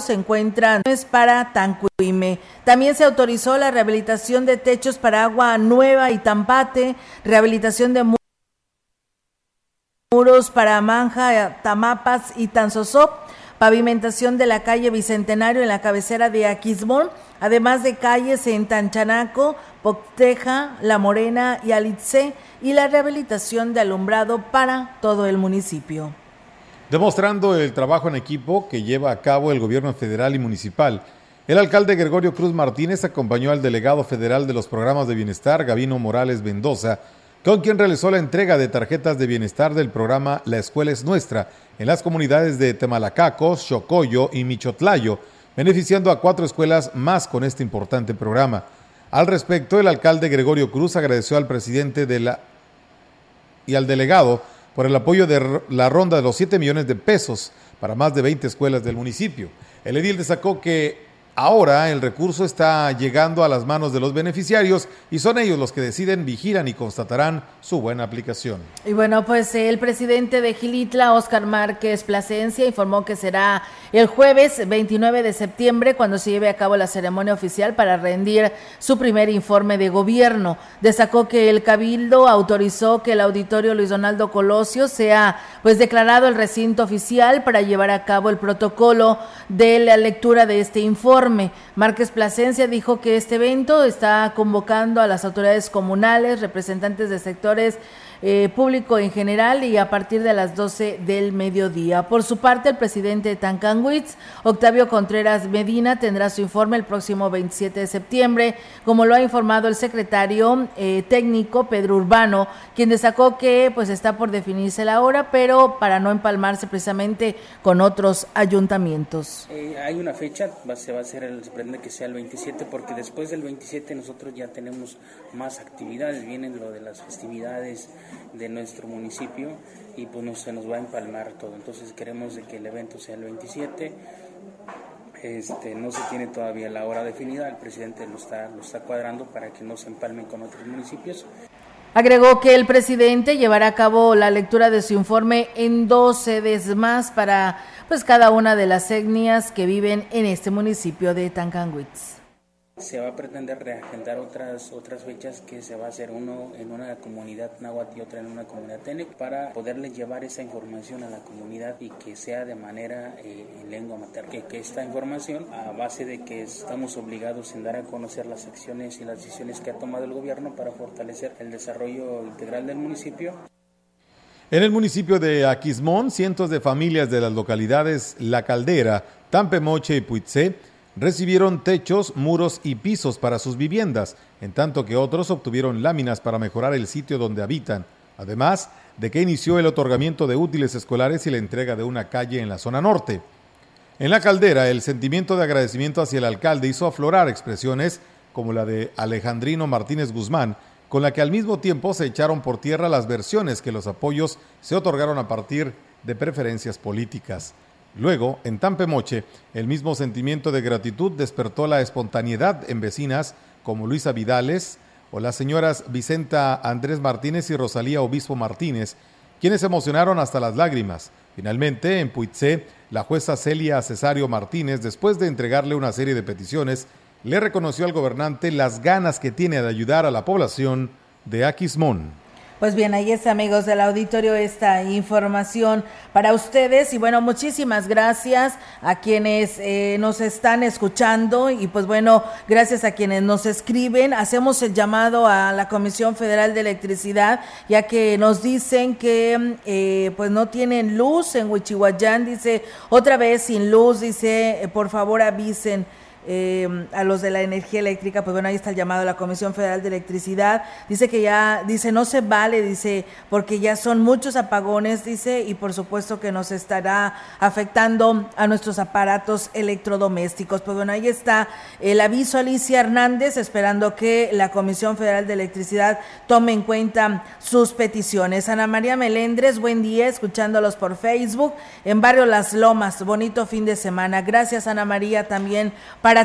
se encuentran para Tancuime. También se autorizó la rehabilitación de techos para agua nueva y Tampate, rehabilitación de muros para Manja, Tamapas y Tanzosop, pavimentación de la calle Bicentenario en la cabecera de Aquismón, además de calles en Tanchanaco, Pocteja, La Morena y Alitze, y la rehabilitación de alumbrado para todo el municipio demostrando el trabajo en equipo que lleva a cabo el gobierno federal y municipal. El alcalde Gregorio Cruz Martínez acompañó al delegado federal de los programas de bienestar, Gavino Morales Mendoza, con quien realizó la entrega de tarjetas de bienestar del programa La Escuela es Nuestra en las comunidades de Temalacacos, Chocoyo y Michotlayo, beneficiando a cuatro escuelas más con este importante programa. Al respecto, el alcalde Gregorio Cruz agradeció al presidente de la y al delegado por el apoyo de la ronda de los 7 millones de pesos para más de 20 escuelas del municipio. El edil destacó que Ahora el recurso está llegando a las manos de los beneficiarios y son ellos los que deciden, vigilan y constatarán su buena aplicación. Y bueno, pues el presidente de Gilitla, Oscar Márquez Plasencia, informó que será el jueves 29 de septiembre cuando se lleve a cabo la ceremonia oficial para rendir su primer informe de gobierno. Destacó que el Cabildo autorizó que el auditorio Luis Donaldo Colosio sea pues declarado el recinto oficial para llevar a cabo el protocolo de la lectura de este informe Márquez Plasencia dijo que este evento está convocando a las autoridades comunales, representantes de sectores eh, público en general y a partir de las 12 del mediodía. Por su parte, el presidente de Tancanwitz, Octavio Contreras Medina, tendrá su informe el próximo 27 de septiembre, como lo ha informado el secretario eh, técnico Pedro Urbano, quien destacó que pues está por definirse la hora, pero para no empalmarse precisamente con otros ayuntamientos. Eh, hay una fecha, se va a hacer el, se que sea el 27, porque después del 27 nosotros ya tenemos más actividades, vienen lo de las festividades, de nuestro municipio y pues no, se nos va a empalmar todo. Entonces queremos de que el evento sea el 27. Este, no se tiene todavía la hora definida, el presidente lo está, lo está cuadrando para que no se empalmen con otros municipios. Agregó que el presidente llevará a cabo la lectura de su informe en dos sedes más para pues cada una de las etnias que viven en este municipio de Tancanwitz. Se va a pretender reagendar otras otras fechas que se va a hacer uno en una comunidad náhuatl y otra en una comunidad tenec para poderle llevar esa información a la comunidad y que sea de manera eh, en lengua materna. Que, esta información, a base de que estamos obligados en dar a conocer las acciones y las decisiones que ha tomado el gobierno para fortalecer el desarrollo integral del municipio. En el municipio de Aquismón, cientos de familias de las localidades La Caldera, Tampemoche y Puitzé recibieron techos, muros y pisos para sus viviendas, en tanto que otros obtuvieron láminas para mejorar el sitio donde habitan, además de que inició el otorgamiento de útiles escolares y la entrega de una calle en la zona norte. En la caldera, el sentimiento de agradecimiento hacia el alcalde hizo aflorar expresiones como la de Alejandrino Martínez Guzmán, con la que al mismo tiempo se echaron por tierra las versiones que los apoyos se otorgaron a partir de preferencias políticas. Luego, en Tampemoche, el mismo sentimiento de gratitud despertó la espontaneidad en vecinas como Luisa Vidales o las señoras Vicenta Andrés Martínez y Rosalía Obispo Martínez, quienes emocionaron hasta las lágrimas. Finalmente, en Puitzé, la jueza Celia Cesario Martínez, después de entregarle una serie de peticiones, le reconoció al gobernante las ganas que tiene de ayudar a la población de Aquismón. Pues bien, ahí está, amigos del auditorio, esta información para ustedes. Y bueno, muchísimas gracias a quienes eh, nos están escuchando y pues bueno, gracias a quienes nos escriben. Hacemos el llamado a la Comisión Federal de Electricidad, ya que nos dicen que eh, pues no tienen luz en Huichihuayán. Dice, otra vez sin luz, dice, eh, por favor avisen. Eh, a los de la energía eléctrica, pues bueno, ahí está el llamado a la Comisión Federal de Electricidad. Dice que ya, dice, no se vale, dice, porque ya son muchos apagones, dice, y por supuesto que nos estará afectando a nuestros aparatos electrodomésticos. Pues bueno, ahí está el aviso Alicia Hernández, esperando que la Comisión Federal de Electricidad tome en cuenta sus peticiones. Ana María Melendres, buen día, escuchándolos por Facebook en Barrio Las Lomas. Bonito fin de semana. Gracias, Ana María, también para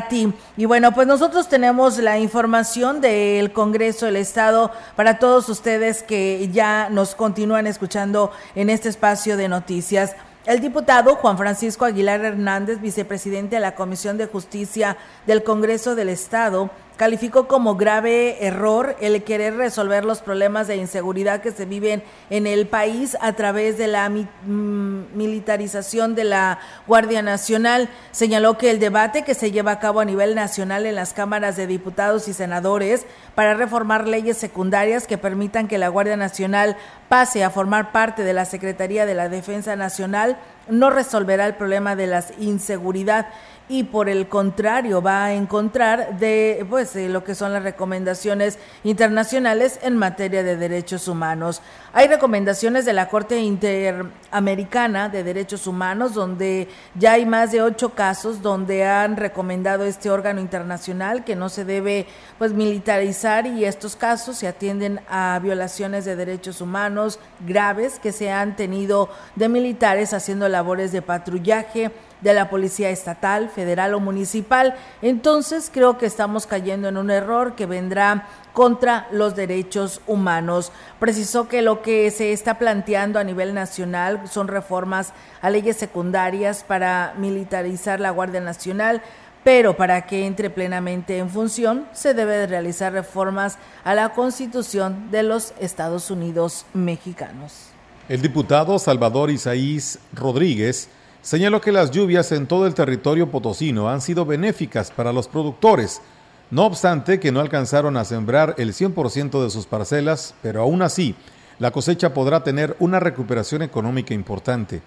Y bueno, pues nosotros tenemos la información del Congreso del Estado para todos ustedes que ya nos continúan escuchando en este espacio de noticias. El diputado Juan Francisco Aguilar Hernández, vicepresidente de la Comisión de Justicia del Congreso del Estado, calificó como grave error el querer resolver los problemas de inseguridad que se viven en el país a través de la mm, militarización de la Guardia Nacional. Señaló que el debate que se lleva a cabo a nivel nacional en las cámaras de diputados y senadores para reformar leyes secundarias que permitan que la Guardia Nacional pase a formar parte de la Secretaría de la Defensa Nacional no resolverá el problema de la inseguridad y por el contrario va a encontrar de pues lo que son las recomendaciones internacionales en materia de derechos humanos. Hay recomendaciones de la Corte Interamericana de Derechos Humanos donde ya hay más de ocho casos donde han recomendado este órgano internacional que no se debe pues militarizar y estos casos se atienden a violaciones de derechos humanos graves que se han tenido de militares haciendo labores de patrullaje de la Policía Estatal, Federal o Municipal. Entonces creo que estamos cayendo en un error que vendrá contra los derechos humanos. Precisó que lo que se está planteando a nivel nacional son reformas a leyes secundarias para militarizar la Guardia Nacional, pero para que entre plenamente en función se debe de realizar reformas a la Constitución de los Estados Unidos mexicanos. El diputado Salvador Isaís Rodríguez señaló que las lluvias en todo el territorio potosino han sido benéficas para los productores, no obstante que no alcanzaron a sembrar el 100% de sus parcelas, pero aún así, la cosecha podrá tener una recuperación económica importante.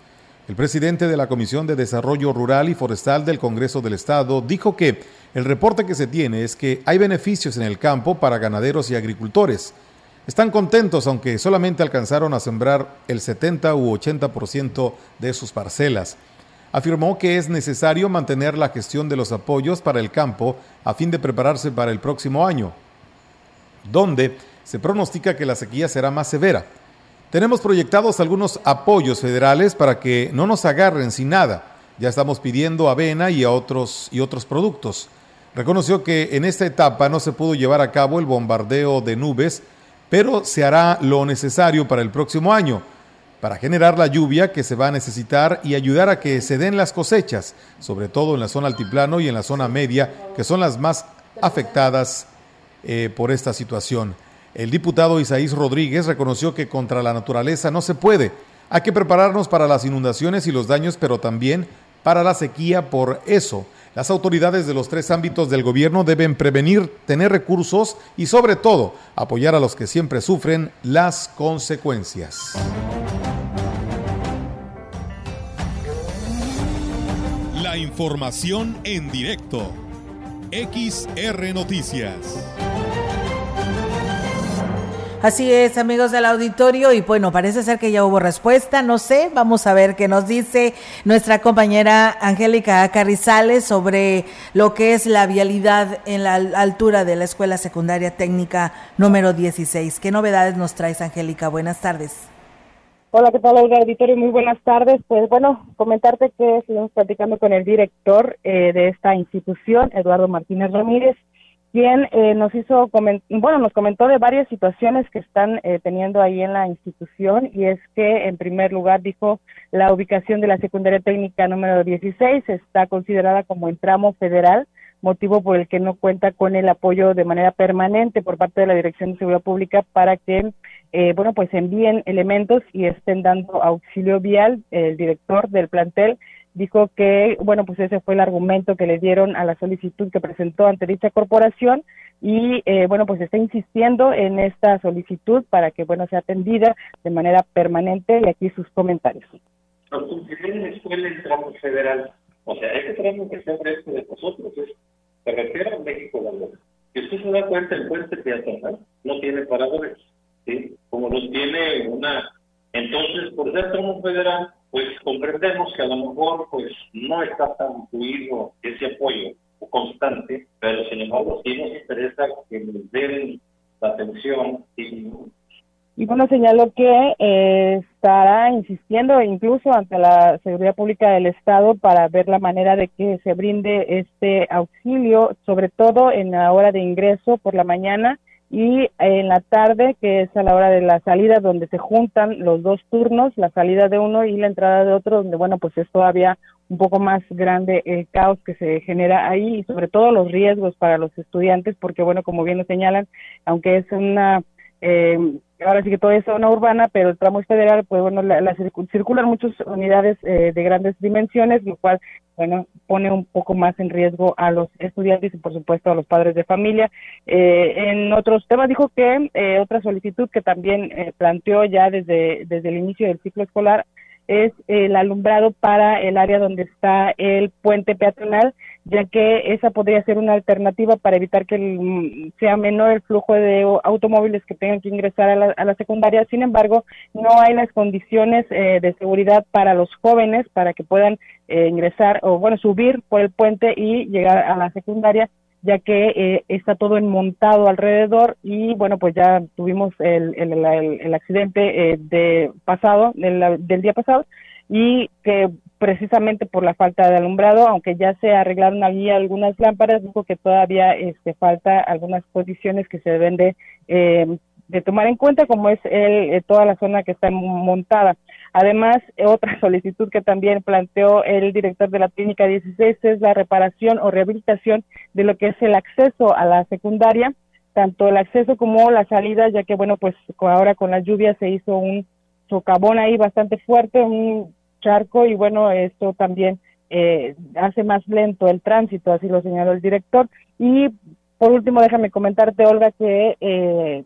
El presidente de la Comisión de Desarrollo Rural y Forestal del Congreso del Estado dijo que el reporte que se tiene es que hay beneficios en el campo para ganaderos y agricultores. Están contentos aunque solamente alcanzaron a sembrar el 70 u 80% de sus parcelas. Afirmó que es necesario mantener la gestión de los apoyos para el campo a fin de prepararse para el próximo año, donde se pronostica que la sequía será más severa. Tenemos proyectados algunos apoyos federales para que no nos agarren sin nada. Ya estamos pidiendo avena y a otros y otros productos. Reconoció que en esta etapa no se pudo llevar a cabo el bombardeo de nubes, pero se hará lo necesario para el próximo año para generar la lluvia que se va a necesitar y ayudar a que se den las cosechas, sobre todo en la zona altiplano y en la zona media, que son las más afectadas eh, por esta situación. El diputado Isaís Rodríguez reconoció que contra la naturaleza no se puede. Hay que prepararnos para las inundaciones y los daños, pero también para la sequía. Por eso, las autoridades de los tres ámbitos del gobierno deben prevenir, tener recursos y sobre todo apoyar a los que siempre sufren las consecuencias. La información en directo. XR Noticias. Así es, amigos del auditorio, y bueno, parece ser que ya hubo respuesta, no sé, vamos a ver qué nos dice nuestra compañera Angélica Carrizales sobre lo que es la vialidad en la altura de la Escuela Secundaria Técnica número 16. ¿Qué novedades nos traes, Angélica? Buenas tardes. Hola, ¿qué tal, Auditorio? Muy buenas tardes. Pues bueno, comentarte que estuvimos platicando con el director eh, de esta institución, Eduardo Martínez Ramírez, quien eh, nos hizo, bueno, nos comentó de varias situaciones que están eh, teniendo ahí en la institución y es que, en primer lugar, dijo la ubicación de la secundaria técnica número 16 está considerada como en tramo federal, motivo por el que no cuenta con el apoyo de manera permanente por parte de la Dirección de Seguridad Pública para que, eh, bueno, pues envíen elementos y estén dando auxilio vial. El director del plantel dijo que, bueno, pues ese fue el argumento que le dieron a la solicitud que presentó ante dicha corporación y, eh, bueno, pues está insistiendo en esta solicitud para que, bueno, sea atendida de manera permanente y aquí sus comentarios. la escuela en tramo federal, o sea, ese tramo que se abre de nosotros es carretera México la Si usted se da cuenta, el puente peatonal no tiene paradores, ¿sí? Como los tiene una... Entonces, por ser tramo federal, pues comprendemos que a lo mejor pues no está tan fluido ese apoyo constante, pero sin embargo sí nos interesa que nos den la atención y bueno, señaló que eh, estará insistiendo incluso ante la Seguridad Pública del Estado para ver la manera de que se brinde este auxilio, sobre todo en la hora de ingreso por la mañana y en la tarde, que es a la hora de la salida, donde se juntan los dos turnos, la salida de uno y la entrada de otro, donde, bueno, pues es todavía un poco más grande el caos que se genera ahí y sobre todo los riesgos para los estudiantes, porque, bueno, como bien lo señalan, aunque es una... Eh, ahora sí que todo es zona urbana, pero el tramo federal, pues bueno, la, circulan muchas unidades eh, de grandes dimensiones, lo cual, bueno, pone un poco más en riesgo a los estudiantes y, por supuesto, a los padres de familia. Eh, en otros temas dijo que eh, otra solicitud que también planteó ya desde, desde el inicio del ciclo escolar es el alumbrado para el área donde está el puente peatonal, ya que esa podría ser una alternativa para evitar que mm, sea menor el flujo de automóviles que tengan que ingresar a la, secundaria. Sin embargo, no hay las condiciones eh, de seguridad para los jóvenes para que puedan eh, ingresar o, bueno, subir por el puente y llegar a la secundaria ya que eh, está todo enmontado alrededor y bueno pues ya tuvimos el, el, el, accidente eh, de pasado del, del, día pasado y que precisamente por la falta de alumbrado, aunque ya se arreglaron allí algunas lámparas, dijo que todavía este, falta algunas condiciones que se deben de, eh, de tomar en cuenta, como es el, eh, toda la zona que está montada. Además, otra solicitud que también planteó el director de la clínica 16 es la reparación o rehabilitación de lo que es el acceso a la secundaria, tanto el acceso como la salida, ya que, bueno, pues ahora con las lluvias se hizo un socavón ahí bastante fuerte, un charco, y bueno, esto también eh, hace más lento el tránsito, así lo señaló el director. Y por último, déjame comentarte, Olga, que eh,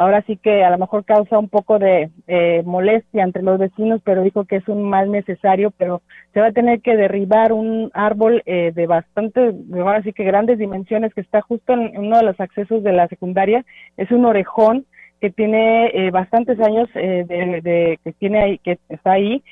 ahora sí que a lo mejor causa un poco de eh, molestia entre los vecinos, pero dijo que es un mal necesario, pero se va a tener que derribar un árbol eh, de bastante, ahora sí que grandes dimensiones que está justo en uno de los accesos de la secundaria, es un orejón que tiene eh, bastantes años de, de, que tiene ahí, que está ahí,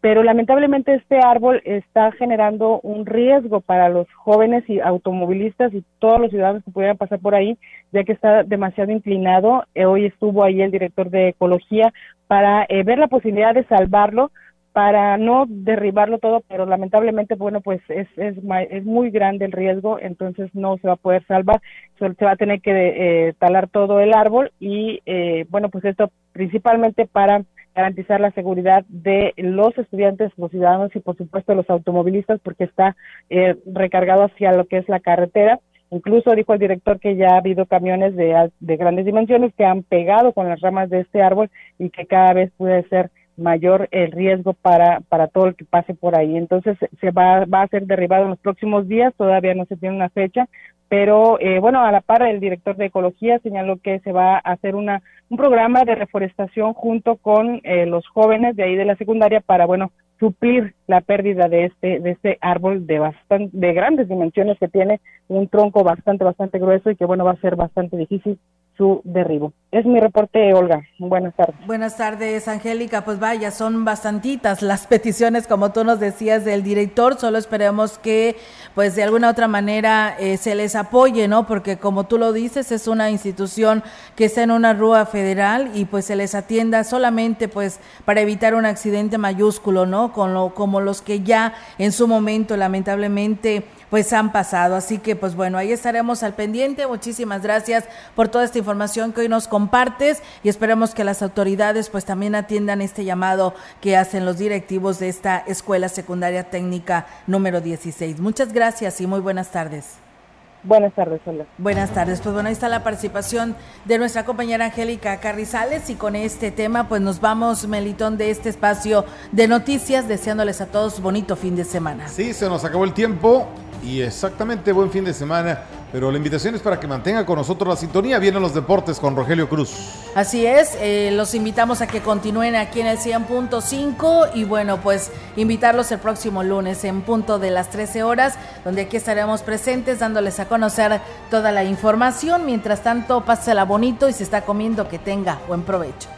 pero lamentablemente este árbol está generando un riesgo para los jóvenes y automovilistas y todos los ciudadanos que pudieran pasar por ahí, ya que está demasiado inclinado. Eh, hoy estuvo ahí el director de ecología para eh, ver la posibilidad de salvarlo, para no derribarlo todo, pero lamentablemente, bueno, pues es, es, es muy grande el riesgo, entonces no se va a poder salvar, se va a tener que eh, talar todo el árbol y, bueno, pues esto principalmente para garantizar la seguridad de los estudiantes, los ciudadanos y por supuesto los automovilistas porque está eh, recargado hacia lo que es la carretera. Incluso dijo el director que ya ha habido camiones de, de grandes dimensiones que han pegado con las ramas de este árbol y que cada vez puede ser mayor el riesgo para, para todo el que pase por ahí. Entonces se va, va a ser derribado en los próximos días, todavía no se tiene una fecha, pero eh, bueno, a la par el director de ecología señaló que se va a hacer una un programa de reforestación junto con eh, los jóvenes de ahí de la secundaria para bueno suplir la pérdida de este de este árbol de bastante de grandes dimensiones que tiene un tronco bastante bastante grueso y que bueno va a ser bastante difícil su derribo. Es mi reporte, Olga. Buenas tardes. Buenas tardes, Angélica. Pues vaya, son bastantitas las peticiones, como tú nos decías, del director. Solo esperemos que, pues de alguna otra manera, eh, se les apoye, ¿no? Porque como tú lo dices, es una institución que está en una rúa federal y pues se les atienda solamente, pues, para evitar un accidente mayúsculo, ¿no? Con lo, como los que ya en su momento, lamentablemente, pues han pasado. Así que pues bueno, ahí estaremos al pendiente. Muchísimas gracias por toda esta información que hoy nos compartes y esperemos que las autoridades pues también atiendan este llamado que hacen los directivos de esta Escuela Secundaria Técnica número 16. Muchas gracias y muy buenas tardes. Buenas tardes, hola. Buenas tardes. Pues bueno, ahí está la participación de nuestra compañera Angélica Carrizales y con este tema pues nos vamos, Melitón, de este espacio de noticias, deseándoles a todos bonito fin de semana. Sí, se nos acabó el tiempo y exactamente buen fin de semana. Pero la invitación es para que mantenga con nosotros la sintonía. Vienen los deportes con Rogelio Cruz. Así es, eh, los invitamos a que continúen aquí en el 100.5 y bueno, pues invitarlos el próximo lunes en punto de las 13 horas, donde aquí estaremos presentes dándoles a conocer toda la información. Mientras tanto, pásela bonito y se está comiendo, que tenga buen provecho.